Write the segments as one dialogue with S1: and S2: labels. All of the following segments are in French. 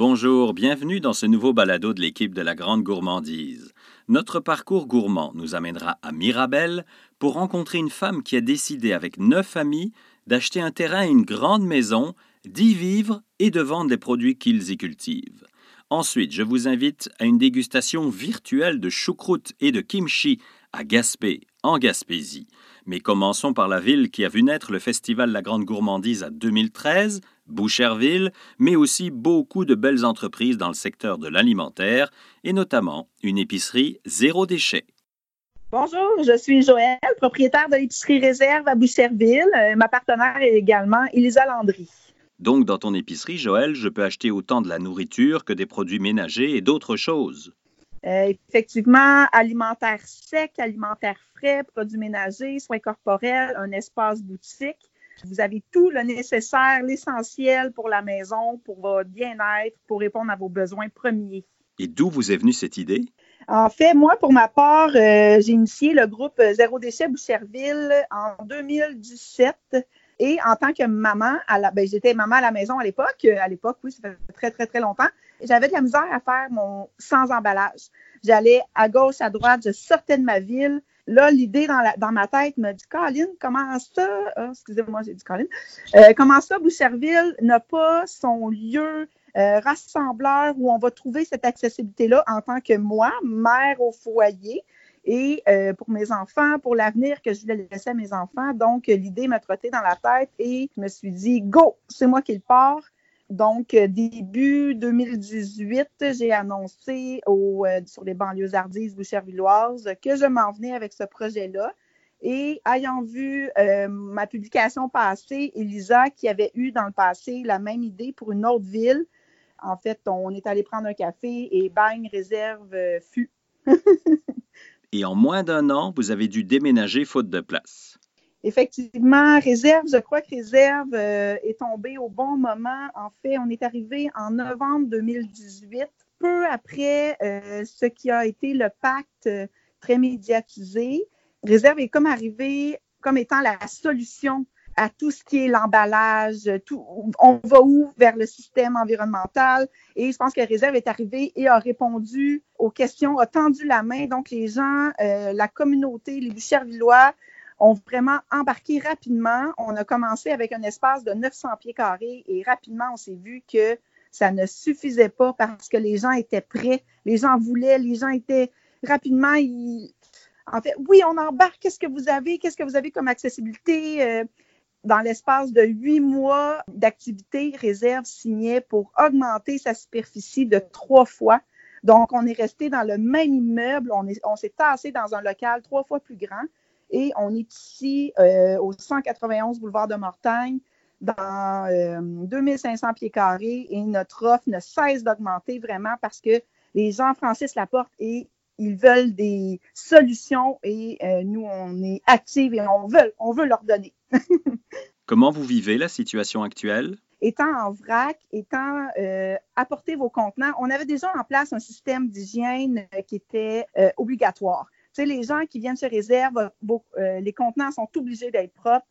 S1: Bonjour, bienvenue dans ce nouveau balado de l'équipe de la Grande Gourmandise. Notre parcours gourmand nous amènera à Mirabel pour rencontrer une femme qui a décidé avec neuf amis d'acheter un terrain et une grande maison, d'y vivre et de vendre les produits qu'ils y cultivent. Ensuite, je vous invite à une dégustation virtuelle de choucroute et de kimchi à Gaspé, en Gaspésie. Mais commençons par la ville qui a vu naître le Festival La Grande Gourmandise à 2013, Boucherville, mais aussi beaucoup de belles entreprises dans le secteur de l'alimentaire, et notamment une épicerie zéro déchet.
S2: Bonjour, je suis Joël, propriétaire de l'épicerie Réserve à Boucherville. Euh, ma partenaire est également Elisa Landry.
S1: Donc, dans ton épicerie, Joël, je peux acheter autant de la nourriture que des produits ménagers et d'autres choses.
S2: Euh, effectivement, alimentaire sec, alimentaire frais, produits ménagers, soins corporels, un espace boutique. Vous avez tout le nécessaire, l'essentiel pour la maison, pour votre bien-être, pour répondre à vos besoins premiers.
S1: Et d'où vous est venue cette idée?
S2: En fait, moi, pour ma part, euh, j'ai initié le groupe Zéro Déchet Boucherville en 2017 et en tant que maman, ben, j'étais maman à la maison à l'époque. Euh, à l'époque, oui, ça fait très, très, très longtemps. J'avais de la misère à faire mon sans emballage. J'allais à gauche, à droite, je sortais de ma ville. Là, l'idée dans, ma tête me dit Colin, comment ça, ah, excusez-moi, j'ai dit Colin, euh, comment ça, Boucherville n'a pas son lieu euh, rassembleur où on va trouver cette accessibilité-là en tant que moi, mère au foyer et euh, pour mes enfants, pour l'avenir que je voulais laisser à mes enfants. Donc, l'idée m'a trotté dans la tête et je me suis dit, go, c'est moi qui le pars. Donc, euh, début 2018, j'ai annoncé au, euh, sur les banlieues ardises bouchervilloises que je m'en venais avec ce projet-là. Et ayant vu ma publication passée, Elisa, qui avait eu dans le passé la même idée pour une autre ville, en fait, on est allé prendre un café et Bagne Réserve fut.
S1: et en moins d'un an, vous avez dû déménager faute de place.
S2: Effectivement, Réserve, je crois que Réserve euh, est tombée au bon moment. En fait, on est arrivé en novembre 2018, peu après euh, ce qui a été le pacte euh, très médiatisé. Réserve est comme arrivé comme étant la solution à tout ce qui est l'emballage, tout, on va où vers le système environnemental? Et je pense que Réserve est arrivé et a répondu aux questions, a tendu la main. Donc, les gens, la communauté, les Bouchervillois ont vraiment embarqué rapidement. On a commencé avec un espace de 900 pieds carrés et rapidement, on s'est vu que ça ne suffisait pas parce que les gens étaient prêts, les gens voulaient, les gens étaient rapidement, en fait, oui, on embarque. Qu'est-ce que vous avez? Qu'est-ce que vous avez comme accessibilité? Euh, dans l'espace de huit mois d'activité, Réserve signait pour augmenter sa superficie de trois fois. Donc, on est resté dans le même immeuble, on s'est tassé dans un local trois fois plus grand et on est ici euh, au 191 boulevard de Mortagne dans 2500 euh, pieds carrés et notre offre ne cesse d'augmenter vraiment parce que les gens franchissent la porte et ils veulent des solutions et euh, nous, on est actifs et on veut, on veut leur donner.
S1: Comment vous vivez la situation actuelle?
S2: Étant en vrac, étant euh, apporter vos contenants, on avait déjà en place un système d'hygiène euh, qui était euh, obligatoire. Sais, les gens qui viennent se réserver, les contenants sont obligés d'être propres.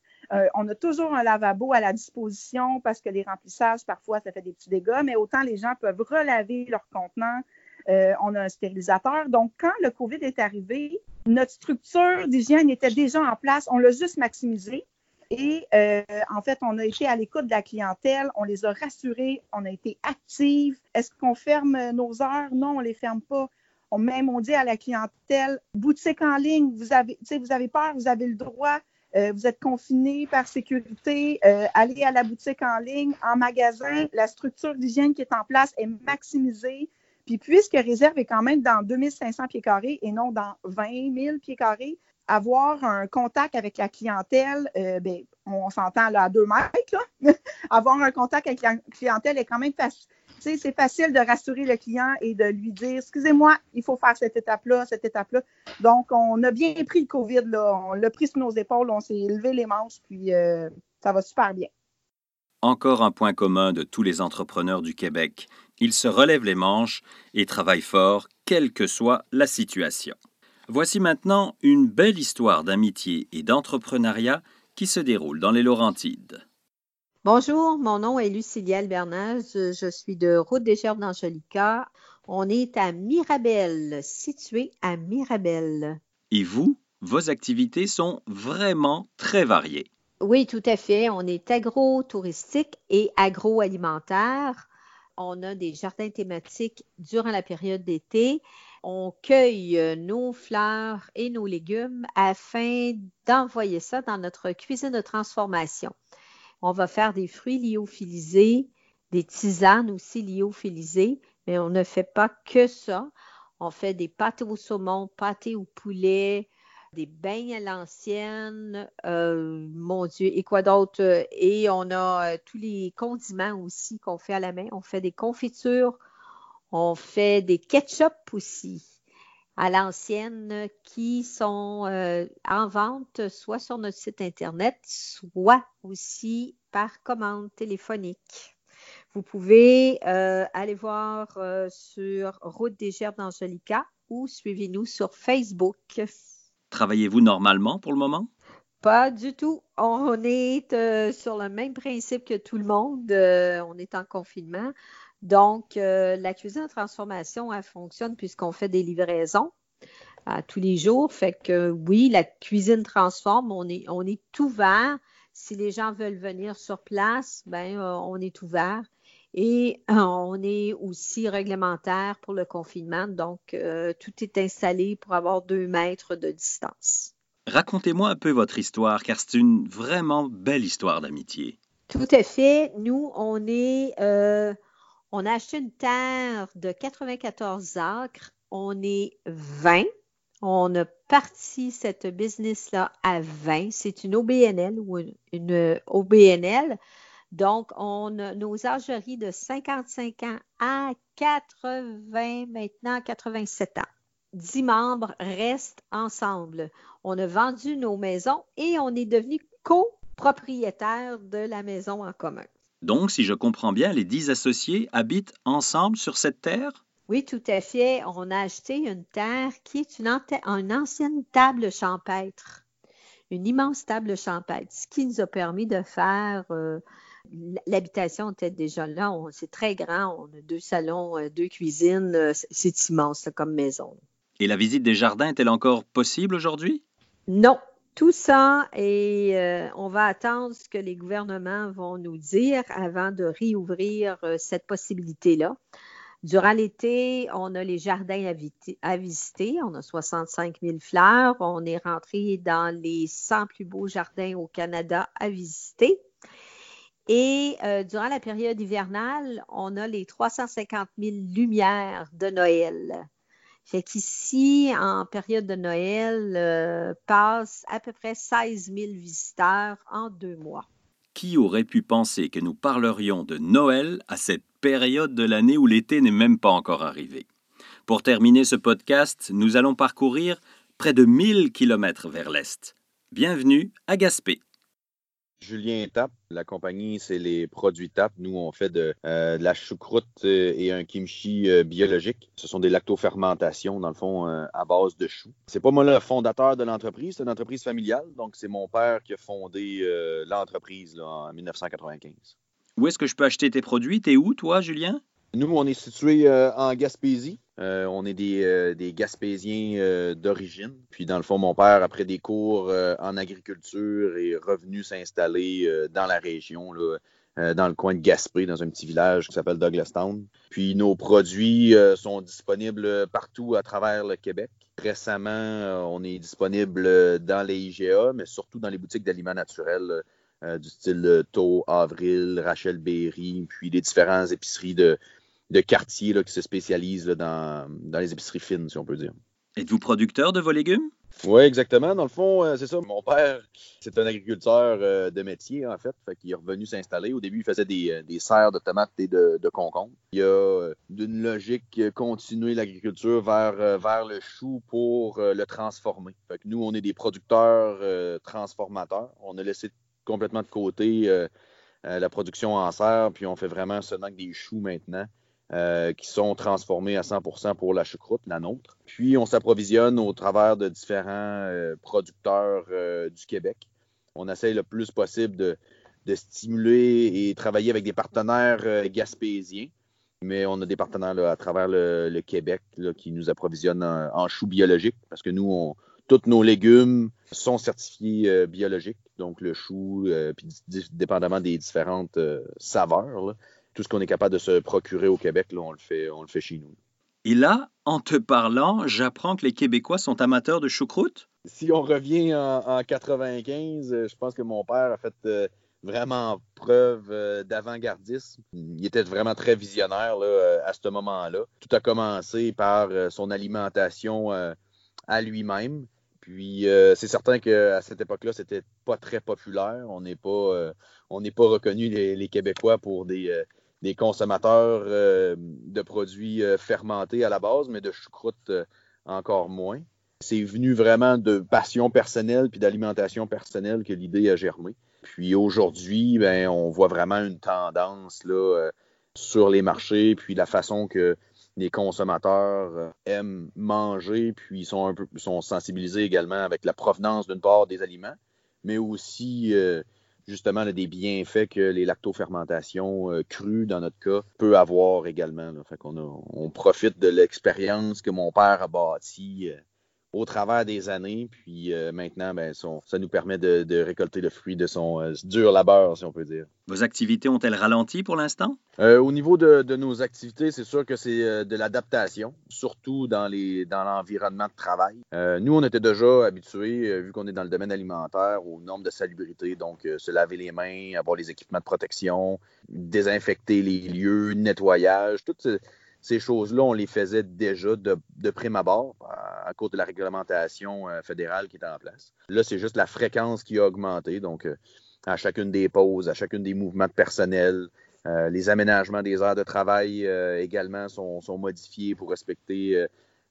S2: on a toujours un lavabo à la disposition parce que les remplissages, parfois, ça fait des petits dégâts, mais autant les gens peuvent relaver leurs contenants. on a un stérilisateur. Donc, quand le COVID est arrivé, notre structure d'hygiène était déjà en place. On l'a juste maximisé. Et euh, en fait, on a été à l'écoute de la clientèle, on les a rassurés, on a été actifs. Est-ce qu'on ferme nos heures? Non, on les ferme pas. On, même on dit à la clientèle, boutique en ligne, vous avez, vous avez peur, vous avez le droit, euh, vous êtes confiné par sécurité, euh, allez à la boutique en ligne, en magasin, la structure d'hygiène qui est en place est maximisée. Puis puisque Réserve est quand même dans 2500 pieds carrés et non dans 20 000 pieds carrés, avoir un contact avec la clientèle, euh, ben, on s'entend là à deux mètres, là. avoir un contact avec la clientèle est quand même facile. C'est facile de rassurer le client et de lui dire Excusez-moi, il faut faire cette étape-là, cette étape-là. Donc, on a bien pris le COVID, là. on l'a pris sur nos épaules, on s'est levé les manches, puis euh, ça va super bien.
S1: Encore un point commun de tous les entrepreneurs du Québec. Ils se relèvent les manches et travaillent fort, quelle que soit la situation. Voici maintenant une belle histoire d'amitié et d'entrepreneuriat qui se déroule dans les Laurentides.
S3: Bonjour, mon nom est Lucilie Albernaz. Je suis de Route des Gerbes d'Angelica. On est à Mirabel, situé à Mirabel.
S1: Et vous, vos activités sont vraiment très variées.
S3: Oui, tout à fait. On est agro-touristique et agroalimentaire. On a des jardins thématiques durant la période d'été. On cueille nos fleurs et nos légumes afin d'envoyer ça dans notre cuisine de transformation. On va faire des fruits lyophilisés, des tisanes aussi lyophilisées, mais on ne fait pas que ça. On fait des pâtés au saumon, pâtés au poulet, des bains à l'ancienne, euh, mon Dieu, et quoi d'autre? Et on a euh, tous les condiments aussi qu'on fait à la main. On fait des confitures, on fait des ketchup aussi à l'ancienne qui sont euh, en vente soit sur notre site Internet, soit aussi par commande téléphonique. Vous pouvez euh, aller voir euh, sur Route des Gerbes d'Angelica ou suivez-nous sur Facebook.
S1: Travaillez-vous normalement pour le moment?
S3: Pas du tout. On est sur le même principe que tout le monde. on est en confinement. Donc, euh, la cuisine de transformation, elle fonctionne puisqu'on fait des livraisons à tous les jours. Fait que oui, la cuisine transforme, on est, on est ouvert. Si les gens veulent venir sur place, ben, euh, on est ouvert. Et euh, on est aussi réglementaire pour le confinement. Donc, tout est installé pour avoir deux mètres de distance.
S1: Racontez-moi un peu votre histoire, car c'est une vraiment belle histoire d'amitié.
S3: Tout à fait. Nous, on est on a acheté une terre de 94 acres. On est 20. On a parti cette business-là à 20. C'est une OBNL ou une, OBNL. Donc, on a nos âgeries de 55 ans à 80, maintenant 87 ans. 10 membres restent ensemble. On a vendu nos maisons et on est devenu copropriétaire de la maison en commun.
S1: Donc, si je comprends bien, les dix associés habitent ensemble sur cette terre?
S3: Oui, tout à fait. On a acheté une terre qui est une, ancienne table champêtre, une immense table champêtre, ce qui nous a permis de faire euh, l'habitation était déjà là. C'est très grand. On a deux salons, euh, deux cuisines. Euh, c'est immense comme maison.
S1: Et la visite des jardins est-elle encore possible aujourd'hui?
S3: Non, tout ça, et euh, on va attendre ce que les gouvernements vont nous dire avant de réouvrir euh, cette possibilité-là. Durant l'été, on a les jardins à, visiter. On a 65 000 fleurs. On est rentré dans les 100 plus beaux jardins au Canada à visiter. Et euh, durant la période hivernale, on a les 350 000 lumières de Noël. Fait qu'ici, en période de Noël, euh, passe à peu près 16 000 visiteurs en deux mois.
S1: Qui aurait pu penser que nous parlerions de Noël à cette période de l'année où l'été n'est même pas encore arrivé? Pour terminer ce podcast, nous allons parcourir près de 1000 kilomètres vers l'est. Bienvenue à Gaspé.
S4: Julien Tap, la compagnie, c'est les produits Tap. Nous, on fait de, euh, la choucroute euh, et un kimchi euh, biologique. Ce sont des lactofermentations, dans le fond, à base de choux. C'est pas moi le fondateur de l'entreprise, c'est une entreprise familiale. Donc, c'est mon père qui a fondé l'entreprise en 1995.
S1: Où est-ce que je peux acheter tes produits? T'es où, toi, Julien?
S4: Nous, on est situé en Gaspésie. Euh, on est des, euh, Gaspésiens euh, d'origine. Puis, dans le fond, mon père, après des cours en agriculture, est revenu s'installer dans la région, dans le coin de Gaspé, dans un petit village qui s'appelle Douglastown. Puis, nos produits sont disponibles partout à travers le Québec. Récemment, on est disponible dans les IGA, mais surtout dans les boutiques d'aliments naturels du style Tau, Avril, Rachel Berry, puis les différentes épiceries de, de quartier là, qui se spécialisent dans, les épiceries fines, si on peut dire.
S1: Êtes-vous producteur de vos légumes?
S4: Oui, exactement. Dans le fond, euh, c'est ça. Mon père, c'est un agriculteur euh, de métier, en fait. fait il est revenu s'installer. Au début, il faisait des, euh, des serres de tomates et de, de concombres. Il a, d'une logique, continué l'agriculture vers, vers le chou pour le transformer. Fait nous, on est des producteurs transformateurs. On a laissé complètement de côté la production en serre, puis on fait vraiment seulement des choux maintenant. Euh, qui sont transformés à 100% pour la choucroute, la nôtre. Puis on s'approvisionne au travers de différents euh, producteurs euh, du Québec. On essaye le plus possible de, stimuler et travailler avec des partenaires gaspésiens. Mais on a des partenaires à travers le, Québec qui nous approvisionnent en, choux biologiques parce que nous, on, tous nos légumes sont certifiés biologiques. Donc le chou, puis dépendamment des différentes saveurs, tout ce qu'on est capable de se procurer au Québec, on, le fait, on le fait chez nous.
S1: Et là, en te parlant, j'apprends que les Québécois sont amateurs de choucroute?
S4: Si on revient en, en 95, je pense que mon père a fait vraiment preuve euh, d'avant-gardisme. Il était vraiment très visionnaire euh, à ce moment-là. Tout a commencé par euh, son alimentation à lui-même. Puis c'est certain qu'à cette époque-là, c'était pas très populaire. On n'est pas, on n'est pas reconnu les, Québécois pour des, des consommateurs de produits fermentés à la base, mais de choucroute encore moins. C'est venu vraiment de passion personnelle puis d'alimentation personnelle que l'idée a germé. Puis aujourd'hui, ben, on voit vraiment une tendance là, euh, sur les marchés, puis la façon que les consommateurs euh, aiment manger, puis sont un peu sont sensibilisés également avec la provenance d'une part des aliments, mais aussi euh, justement des bienfaits que les lactofermentations crues, dans notre cas, peut avoir également. Fait qu'on on profite de l'expérience que mon père a bâtie au travers des années. Puis euh, maintenant, ben, ça nous permet de, récolter le fruit de son euh, dur labeur, si on peut dire.
S1: Vos activités ont-elles ralenti pour l'instant?
S4: Euh, au niveau de, nos activités, c'est sûr que c'est de l'adaptation, surtout dans l'environnement de travail. nous, on était déjà habitués, vu qu'on est dans le domaine alimentaire, aux normes de salubrité, donc se laver les mains, avoir les équipements de protection, désinfecter les lieux, nettoyage, toutes ces choses-là, on les faisait déjà de, prime abord à, cause de la réglementation euh, fédérale qui était en place. Là, c'est juste la fréquence qui a augmenté. Donc, euh, à chacune des pauses, à chacune des mouvements de personnel, euh, les aménagements des heures de travail également sont, modifiés pour respecter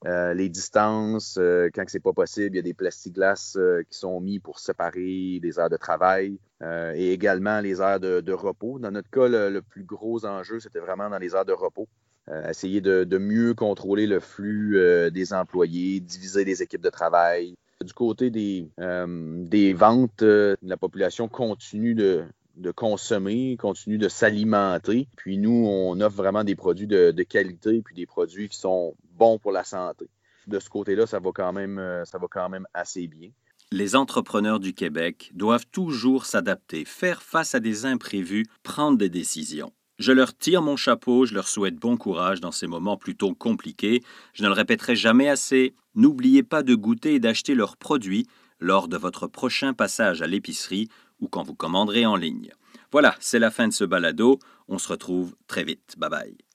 S4: les distances. quand c'est pas possible, il y a des plexiglas qui sont mis pour séparer les heures de travail et également les heures de, repos. Dans notre cas, le plus gros enjeu, c'était vraiment dans les heures de repos. Euh, essayer de, mieux contrôler le flux euh, des employés, diviser les équipes de travail. Du côté des, euh, des ventes, la population continue de, consommer, continue de s'alimenter. Puis nous, on offre vraiment des produits de, qualité, puis des produits qui sont bons pour la santé. De ce côté-là, ça va quand même, ça va quand même assez bien.
S1: Les entrepreneurs du Québec doivent toujours s'adapter, faire face à des imprévus, prendre des décisions. Je leur tire mon chapeau, je leur souhaite bon courage dans ces moments plutôt compliqués. Je ne le répéterai jamais assez. N'oubliez pas de goûter et d'acheter leurs produits lors de votre prochain passage à l'épicerie ou quand vous commanderez en ligne. Voilà, c'est la fin de ce balado. On se retrouve très vite. Bye bye.